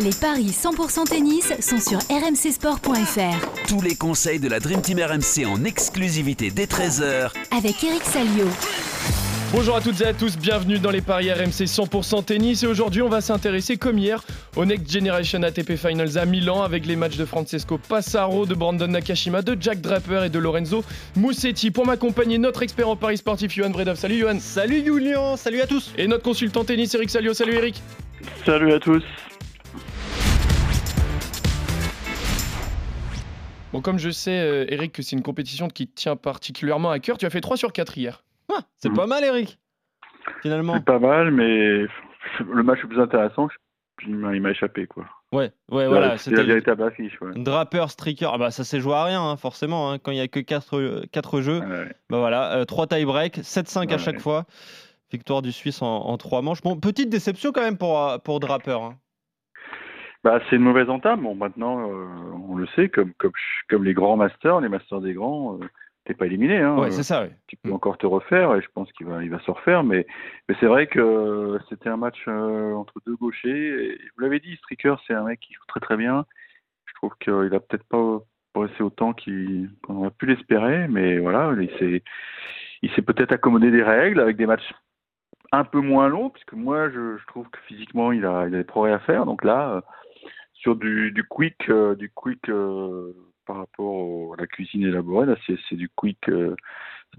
Les paris 100% tennis sont sur rmcsport.fr. Tous les conseils de la Dream Team RMC en exclusivité dès 13h Avec Eric Salio. Bonjour à toutes et à tous, bienvenue dans les paris RMC 100% tennis et aujourd'hui on va s'intéresser comme hier au Next Generation ATP Finals à Milan avec les matchs de Francesco Passaro, de Brandon Nakashima, de Jack Draper et de Lorenzo Musetti. Pour m'accompagner, notre expert en paris sportif Johan Bredov. Salut Johan Salut Julien, salut à tous Et notre consultant tennis Eric Salio. Salut Eric Salut à tous Bon, comme je sais, euh, Eric, que c'est une compétition qui te tient particulièrement à cœur, tu as fait 3 sur 4 hier. Ah, c'est Mhm. pas mal Eric, finalement. C'est pas mal, mais le match le plus intéressant, il m'a il m'a échappé. quoi. Ouais, ouais, Voilà, C'était la véritable affiche. Ouais. Draper, Striker, ah bah ça s'est joué à rien hein, forcément, hein, quand il y a que 4, jeux. Ouais. Bah voilà, 3 tie-break, 7-5 à Ouais. chaque fois. Victoire du Suisse en 3 manches. Bon, petite déception quand même pour, euh, pour Draper. hein. Bah, c'est une mauvaise entame. Bon, maintenant, euh, on le sait, comme, comme, comme les grands masters, les masters des grands, euh, t'es pas éliminé. Hein, Ouais, Euh, c'est ça, ouais. tu peux encore te refaire et je pense qu'il va, il va se refaire. Mais, mais c'est vrai que c'était un match euh, entre deux gauchers. Et je vous l'avais dit, Stricker, c'est un mec qui joue très très bien. Je trouve qu'il a peut-être pas progressé autant qu'il- qu'on aurait pu l'espérer. Mais voilà, il s'est, il s'est peut-être accommodé des règles avec des matchs un peu moins longs, puisque moi, je, je trouve que physiquement, il a, il a des progrès à faire. Donc là, euh, sur du, du quick, euh, du quick euh, par rapport au- à la cuisine élaborée, là, c'est, du quick, euh,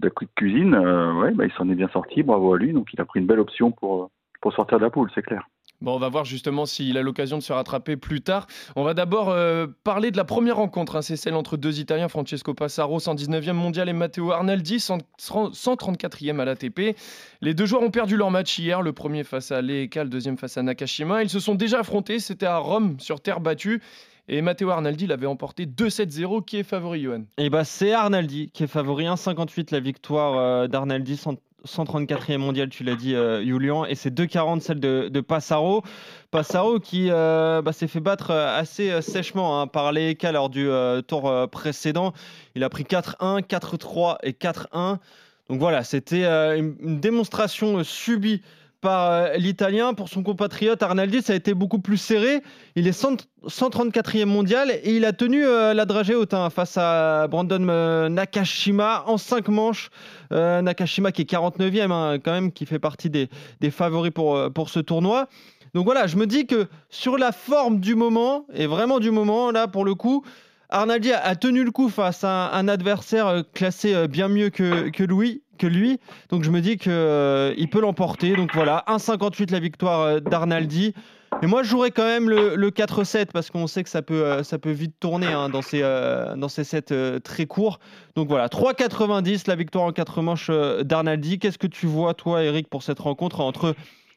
de la quick cuisine. Euh, ouais, bah, il s'en est bien sorti, bravo à lui. Donc il a pris une belle option pour, pour sortir de la poule, c'est clair. Bon, on va voir justement s'il a l'occasion de se rattraper plus tard. On va d'abord euh, parler de la première rencontre. hein. C'est celle entre deux Italiens, Francesco Passaro, 119e mondial, et Matteo Arnaldi, 100 134e à l'ATP. Les deux joueurs ont perdu leur match hier, le premier face à Leeka, le deuxième face à Nakashima. Ils se sont déjà affrontés, c'était à Rome, sur terre battue. Et Matteo Arnaldi l'avait emporté 2-7-0, qui est favori, Johan? Et bah c'est Arnaldi qui est favori, 1,58 la victoire euh, d'Arnaldi, 100 134e mondial, tu l'as dit, euh, Julian, et c'est 2,40 celle de, Passaro. Passaro qui euh, bah, s'est fait battre euh, assez euh, sèchement hein, par les lors du euh, tour euh, précédent. Il a pris 4-1, 4-3 et 4-1. Donc voilà, c'était euh, une, démonstration euh, subie par euh, l'Italien. Pour son compatriote Arnaldi, ça a été beaucoup plus serré. Il est 100 134e mondial et il a tenu euh, la dragée hein, face à Brandon euh, Nakashima en 5 manches. Nakashima qui est 49e hein, quand même, qui fait partie des, des favoris pour, pour ce tournoi. Donc voilà, je me dis que sur la forme du moment, et vraiment du moment, là pour le coup, Arnaldi a, tenu le coup face à un, adversaire euh, classé euh, bien mieux que, que, lui. Donc je me dis qu'il euh, peut l'emporter. Donc voilà, 1,58 la victoire d'Arnaldi. Mais moi, je jouerais quand même le, le 4-7 parce qu'on sait que ça peut, vite tourner hein, dans, ces, dans sets très courts. Donc voilà, 3,90 la victoire en 4 manches d'Arnaldi. Qu'est-ce que tu vois, toi, Eric, pour cette rencontre entre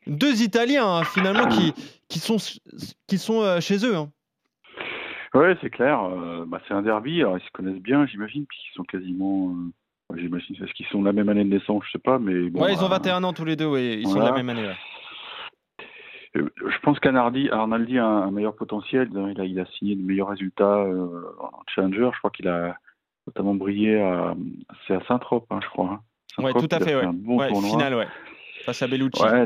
deux Italiens, hein, finalement, qui, sont, chez eux hein? Ouais, c'est clair. Euh, bah, c'est un derby. Alors, ils se connaissent bien, j'imagine, puisqu'ils sont quasiment. euh, j'imagine, est-ce qu'ils sont de la même année de naissance Je sais pas, mais bon. ouais, ils ont euh, 21 ans tous les deux, oui. Ils sont de la même année. ouais. Euh, Je pense qu'Arnaldi Arnaldi a un, meilleur potentiel. Il a, il a signé de meilleurs résultats euh, en Challenger. Je crois qu'il a notamment brillé à, c'est à Saint-Trope, hein, je crois. hein. Ouais, Saint-Trope, tout à fait, ouais. Un bon ouais finale, ouais. Face à Bellucci. Ouais,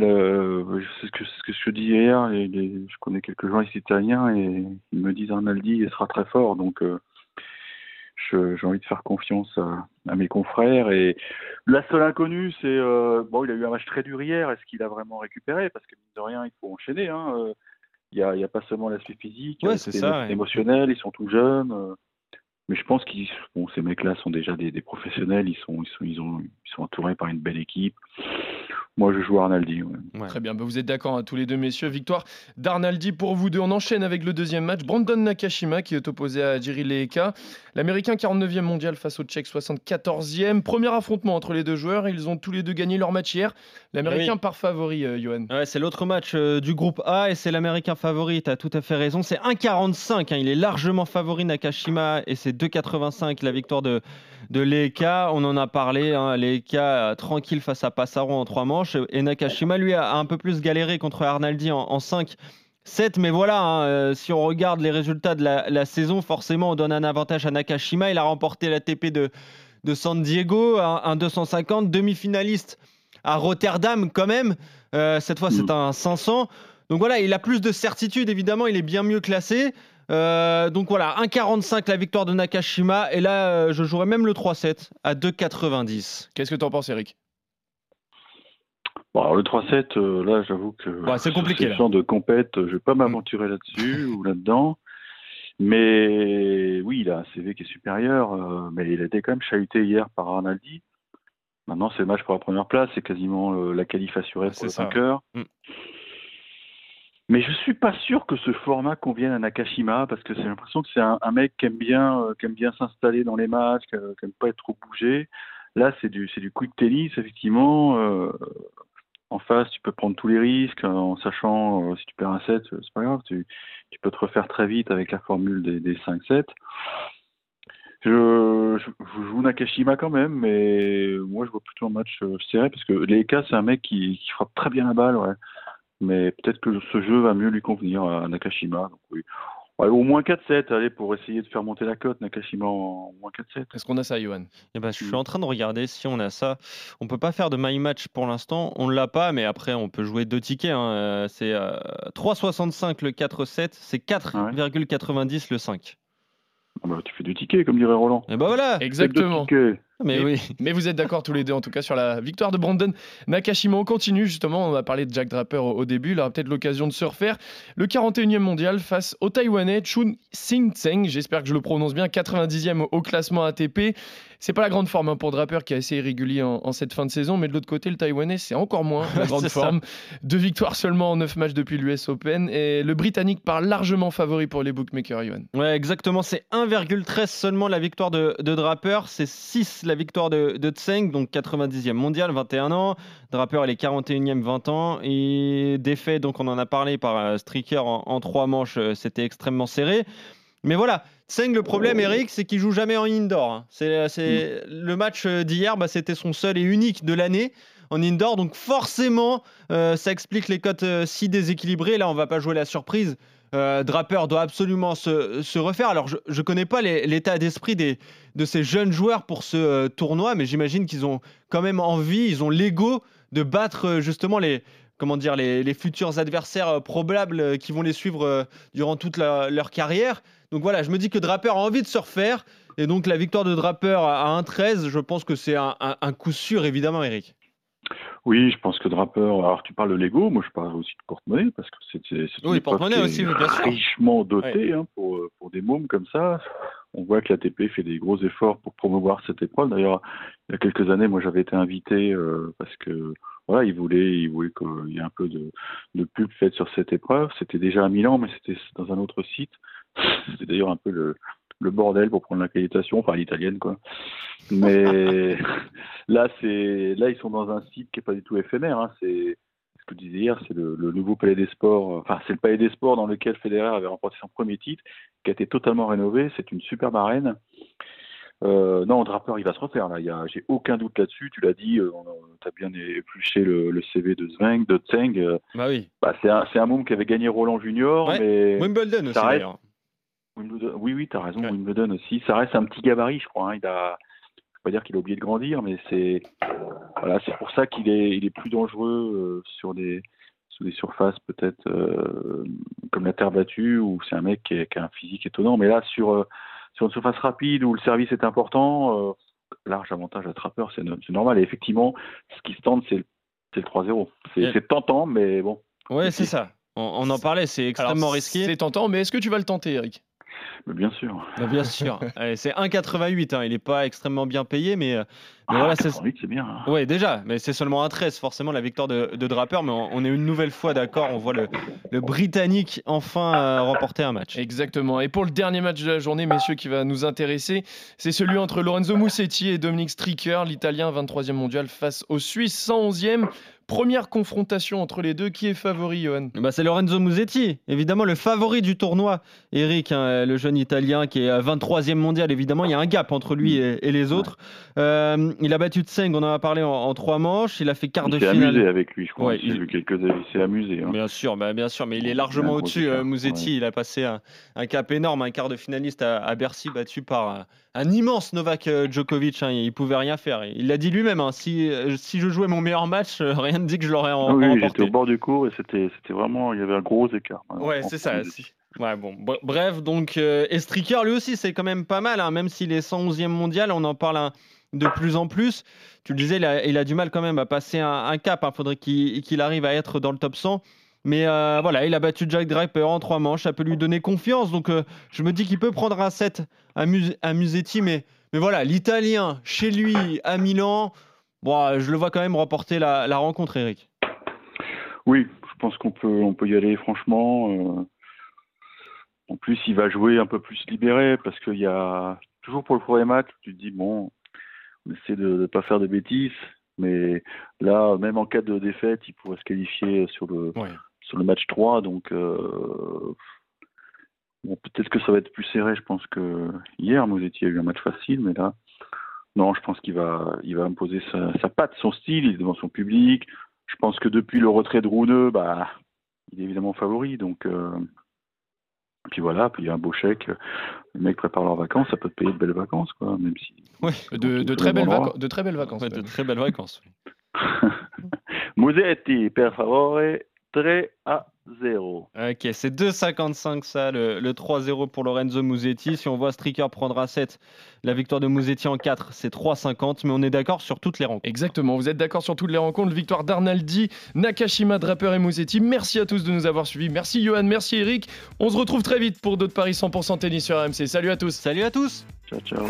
c'est ce que, ce que je dis hier. Les- je connais quelques journalistes italiens et ils me disent Arnaldi il sera très fort. Donc, euh, j'ai envie de faire confiance à, à mes confrères. Et la seule inconnue, c'est euh, bon, il a eu un match très dur hier. Est-ce qu'il a vraiment récupéré? Parce que mine de rien, il faut enchaîner. hein. Euh, Il n'y a, pas seulement l'aspect physique, Ouais, c'est ça, ouais. émotionnel. Ils sont tout jeunes. euh, mais je pense qu'ils, bon, ces mecs-là sont déjà des, des professionnels. Ils sont, ils sont, ils ont, ils sont entourés par une belle équipe. Moi, je joue Arnaldi. ouais. Ouais. Très bien, bah, vous êtes d'accord hein, tous les deux messieurs. Victoire d'Arnaldi pour vous deux. On enchaîne avec le deuxième match. Brandon Nakashima qui est opposé à Jiri Leeka. L'Américain 49e mondial face au Tchèque 74e. Premier affrontement entre les deux joueurs. Ils ont tous les deux gagné leur match hier. L'Américain Oui. par favori, euh, Johan. Ouais, c'est l'autre match euh, du groupe A et c'est l'américain favori, tu as tout à fait raison. C'est 1,45, hein, il est largement favori Nakashima et c'est 2,85 la victoire de, de Leeka. On en a parlé, hein, Leeka euh, tranquille face à Passaro en trois manches et Nakashima lui a, un peu plus galéré contre Arnaldi en, en 5. 7, mais voilà, hein, euh, si on regarde les résultats de la, la saison, forcément on donne un avantage à Nakashima. Il a remporté la TP de, de San Diego, un, un 250, demi-finaliste à Rotterdam quand même. Euh, cette fois, c'est Mm. un 500. Donc voilà, il a plus de certitude, évidemment, il est bien mieux classé. Euh, donc voilà, 1,45 la victoire de Nakashima. Et là, euh, je jouerais même le 3-7 à 2,90. Qu'est-ce que tu en penses, Eric? Bon, alors le 3-7, euh, là, j'avoue que Ouais, c'est compliqué, ce genre de compète, je vais pas m'aventurer là-dessus ou là-dedans. Mais oui, il a un CV qui est supérieur, euh, mais il a été quand même chahuté hier par Arnaldi. Maintenant, c'est le match pour la première place, c'est quasiment euh, la qualif assurée pour le ça. vainqueur. Mm. Mais je suis pas sûr que ce format convienne à Nakashima parce que j'ai l'impression que c'est un, un mec qui aime bien, euh, qui aime bien s'installer dans les matchs, qui, qui aime pas être trop bougé. Là, c'est du, c'est du quick tennis, effectivement. euh, en face, tu peux prendre tous les risques euh, en sachant euh, si tu perds un 7, euh, c'est pas grave, tu, peux te refaire très vite avec la formule des, des 5-7. Je, joue Nakashima quand même, mais moi je vois plutôt un match euh, serré parce que Leika c'est un mec qui, frappe très bien la balle. Mais peut-être que ce jeu va mieux lui convenir à Nakashima. Ouais, au moins 4-7, allez, pour essayer de faire monter la cote, Nakashima en moins 4-7. Est-ce qu'on a ça, Johan? Eh ben, je suis Mm. en train de regarder si on a ça. On peut pas faire de my match pour l'instant. On l'a pas, mais après, on peut jouer deux tickets. hein. Euh, C'est euh, 3,65 le 4-7. C'est 4,90 le 5. Ah bah, tu fais du ticket, comme dirait Roland. Et ben voilà. Exactement. Mais oui. Mais vous êtes d'accord tous les deux, en tout cas, sur la victoire de Brandon Nakashima. On continue, justement. On a parlé de Jack Draper au, au début. Il aura peut-être l'occasion de se refaire. Le 41e mondial face au Taïwanais Chun Sing Tseng. J'espère que je le prononce bien. 90e au, au classement ATP. C'est pas la grande forme hein, pour Draper qui est assez irrégulier en, en cette fin de saison. Mais de l'autre côté, le Taïwanais, c'est encore moins la grande ça. forme. Deux victoires seulement en 9 matchs depuis l'US Open. Et le Britannique part largement favori pour les bookmakers, Johan. Ouais, exactement. C'est 1,13 seulement la victoire de, de Draper. C'est 6 la victoire de, de Tseng, donc 90e mondial, 21 ans. Draper, elle est 41e, 20 ans. Et défait, donc on en a parlé par euh, Stricker en, en trois manches, euh, c'était extrêmement serré. Mais voilà, Tseng, le problème, Eric, c'est qu'il joue jamais en indoor. hein. C'est, c'est- Le match euh, d'hier, bah, c'était son seul et unique de l'année en indoor. Donc forcément, euh, ça explique les cotes euh, si déséquilibrées. Là, on va pas jouer la surprise. Euh, Draper doit absolument se, se refaire. Alors, je ne connais pas l'état d'esprit des, de ces jeunes joueurs pour ce euh, tournoi, mais j'imagine qu'ils ont quand même envie, ils ont l'ego de battre euh, justement les, comment dire, les, les futurs adversaires probables qui vont les suivre durant toute leur carrière. Donc voilà, je me dis que Draper a envie de se refaire. Et donc la victoire de Draper à 1-13, je pense que c'est un, un- un coup sûr, évidemment, Eric. Oui, je pense que Draper. Alors, tu parles de Lego, moi je parle aussi de porte-monnaie parce que c'est Oui, porte-monnaie aussi, bien sûr. richement dotée hein, pour, pour des mômes comme ça. On voit que l'ATP fait des gros efforts pour promouvoir cette épreuve. D'ailleurs, il y a quelques années, moi j'avais été invité euh, parce que voilà, ils voulaient, ils voulaient qu'il y ait un peu de, de pub faite sur cette épreuve. C'était déjà à Milan, mais c'était dans un autre site. C'était d'ailleurs un peu le, le bordel pour prendre l'accréditation, enfin l'italienne quoi. Mais là, c'est là ils sont dans un site qui est pas du tout éphémère. Hein. C'est ce que je disais hier, c'est le, le nouveau Palais des Sports. Enfin, c'est le Palais des Sports dans lequel Federer avait remporté son premier titre, qui a été totalement rénové. C'est une superbe arène. Euh, non, Draper, il va se refaire là. J'ai aucun doute là-dessus. Tu l'as dit, euh, tu as bien épluché le, le CV de Zweng, de Tseng. Euh, Bah oui. bah, c'est un, c'est un qui avait gagné Roland Junior, Ouais. mais Wimbledon aussi, d'ailleurs. Wimbledon- oui, oui, tu as raison. Ouais. Wimbledon aussi. Ça reste un petit gabarit, je crois. hein. Il a, je peux pas dire qu'il a oublié de grandir, mais c'est, voilà, c'est pour ça qu'il est, il est plus dangereux euh, sur des, sur des surfaces peut-être euh, comme la terre battue, où c'est un mec qui, est- qui a un physique étonnant. Mais là, sur, euh, sur une surface rapide où le service est important, euh, large avantage à Trapper, c'est, no- c'est normal. Et effectivement, ce qui se tente, c'est, le- c'est le 3-0. C'est, tentant, mais bon. Ouais, c'est ça. On, on en parlait, c'est extrêmement Alors, risqué. C'est tentant, mais est-ce que tu vas le tenter, Eric? Mais bien sûr. Bah, bien sûr. C'est 1,88. hein. Il n'est pas extrêmement bien payé, mais, euh, mais Ah, voilà, c'est. 88, c'est bien. hein. Ouais, déjà, mais c'est seulement un 13, forcément, la victoire de, de Draper. Mais on, on est une nouvelle fois d'accord. On voit le, le Britannique enfin euh, remporter un match. Exactement. Et pour le dernier match de la journée, messieurs, qui va nous intéresser, c'est celui entre Lorenzo Musetti et Dominique Stricker, l'Italien 23e mondial face au Suisse 111e. Première confrontation entre les deux. Qui est favori, Johan? Bah, c'est Lorenzo Musetti, évidemment le favori du tournoi. Eric, hein, le jeune Italien qui est à 23e mondial, évidemment, il y a un gap entre lui et, et les autres. Euh, il a battu Tseng, on en a parlé en, en trois manches. Il a fait quart Il de s'est finale. amusé avec lui, je crois. Ouais, il- vu quelques il s'est amusé. hein. Bien sûr, bah, bien sûr, mais il est Il largement au-dessus. euh, Musetti, il a passé un, un cap énorme, un quart de finaliste à, à Bercy, battu par un, immense Novak euh, Djokovic. hein, il pouvait rien faire. Il l'a dit lui-même. hein, si, euh, si je jouais mon meilleur match, euh, rien rien dit que je l'aurais en, oui, remporté. j'étais au bord du cours et c'était vraiment, il y avait un gros écart. Ouais, En c'est ça. Ouais, bon. Bre- Bref, donc, euh, et Stricker, lui aussi, c'est quand même pas mal, hein, même s'il est 111e mondial, on en parle un- de plus en plus. Tu le disais, il a, il a du mal quand même à passer un, un cap. Il faudrait qu'il qu'il arrive à être dans le top 100. Mais euh, voilà, il a battu Jack Draper en trois manches, ça peut lui donner confiance. Donc, euh, je me dis qu'il peut prendre un set à, Mus- à Musetti. Mais, mais voilà, l'Italien, chez lui, à Milan, bon, je le vois quand même remporter la, la rencontre, Eric. Oui, je pense qu'on peut, on peut y aller franchement. euh. En plus, il va jouer un peu plus libéré parce qu'il y a toujours pour le premier match, tu te dis bon, on essaie de ne pas faire de bêtises, mais là, même en cas de défaite, il pourrait se qualifier sur le Ouais. Sur le match 3, donc euh, bon, peut-être que ça va être plus serré. Je pense que hier, Mosetti a eu un match facile, mais là, non, je pense qu'il va, il va imposer sa, sa patte, son style, il est devant son public. Je pense que depuis le retrait de Rouneux, bah, il est évidemment favori. Donc, euh, puis voilà, puis il y a un beau chèque. Les mecs préparent leurs vacances, ça peut te payer de belles vacances, quoi, même si. Ouais. De, très le belles vacances, de très belles vacances. Ouais, de très belles vacances. Mosetti, per favore, 3 à 0. Ok, c'est 2,55 ça, le, le 3-0 pour Lorenzo Musetti. Si on voit Stricker prendre à 7, la victoire de Musetti en 4, c'est 3,50. Mais on est d'accord sur toutes les rencontres. Exactement, vous êtes d'accord sur toutes les rencontres. Victoire d'Arnaldi, Nakashima, Draper et Musetti. Merci à tous de nous avoir suivis. Merci Johan, merci Eric. On se retrouve très vite pour d'autres paris 100% tennis sur RMC. Salut à tous. Salut à tous Ciao, ciao.